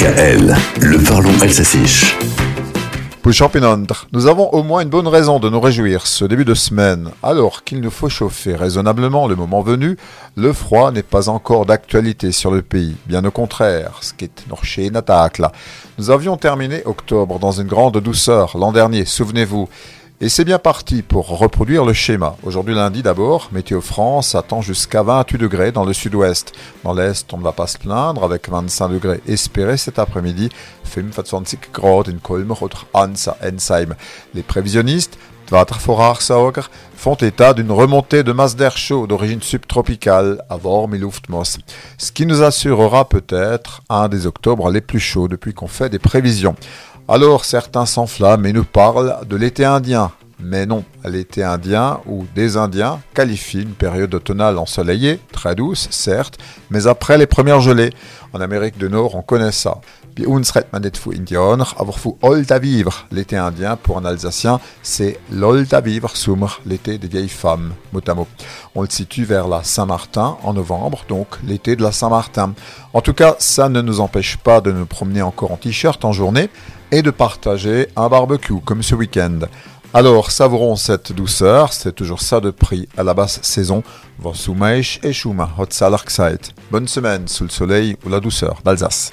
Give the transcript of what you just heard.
DKL, le parlons. Nous avons au moins une bonne raison de nous réjouir ce début de semaine. Alors qu'il nous faut chauffer raisonnablement le moment venu, le froid n'est pas encore d'actualité sur le pays. Bien au contraire. Nous avions terminé octobre dans une grande douceur l'an dernier, souvenez-vous. Et c'est bien parti pour reproduire le schéma. Aujourd'hui lundi d'abord, Météo France attend jusqu'à 28 degrés dans le sud-ouest. Dans l'est, on ne va pas se plaindre avec 25 degrés espérés cet après-midi. 25 grad in Ansa. Les prévisionnistes font état d'une remontée de masse d'air chaud d'origine subtropicale à Vormiluftmos, ce qui nous assurera peut-être un des octobres les plus chauds depuis qu'on fait des prévisions. Alors certains s'enflamment et nous parlent de l'été indien. Mais non, l'été indien ou des Indiens qualifie une période automnale ensoleillée, très douce, certes, mais après les premières gelées. En Amérique du Nord, on connaît ça. Puis vivre. L'été indien, pour un Alsacien, c'est vivre l'été des vieilles femmes, mot à mot. On le situe vers la Saint-Martin en novembre, donc l'été de la Saint-Martin. En tout cas, ça ne nous empêche pas de nous promener encore en t-shirt en journée, et de partager un barbecue comme ce week-end. Alors, savourons cette douceur, c'est toujours ça de prix à la basse saison. Bonne semaine sous le soleil ou la douceur d'Alsace.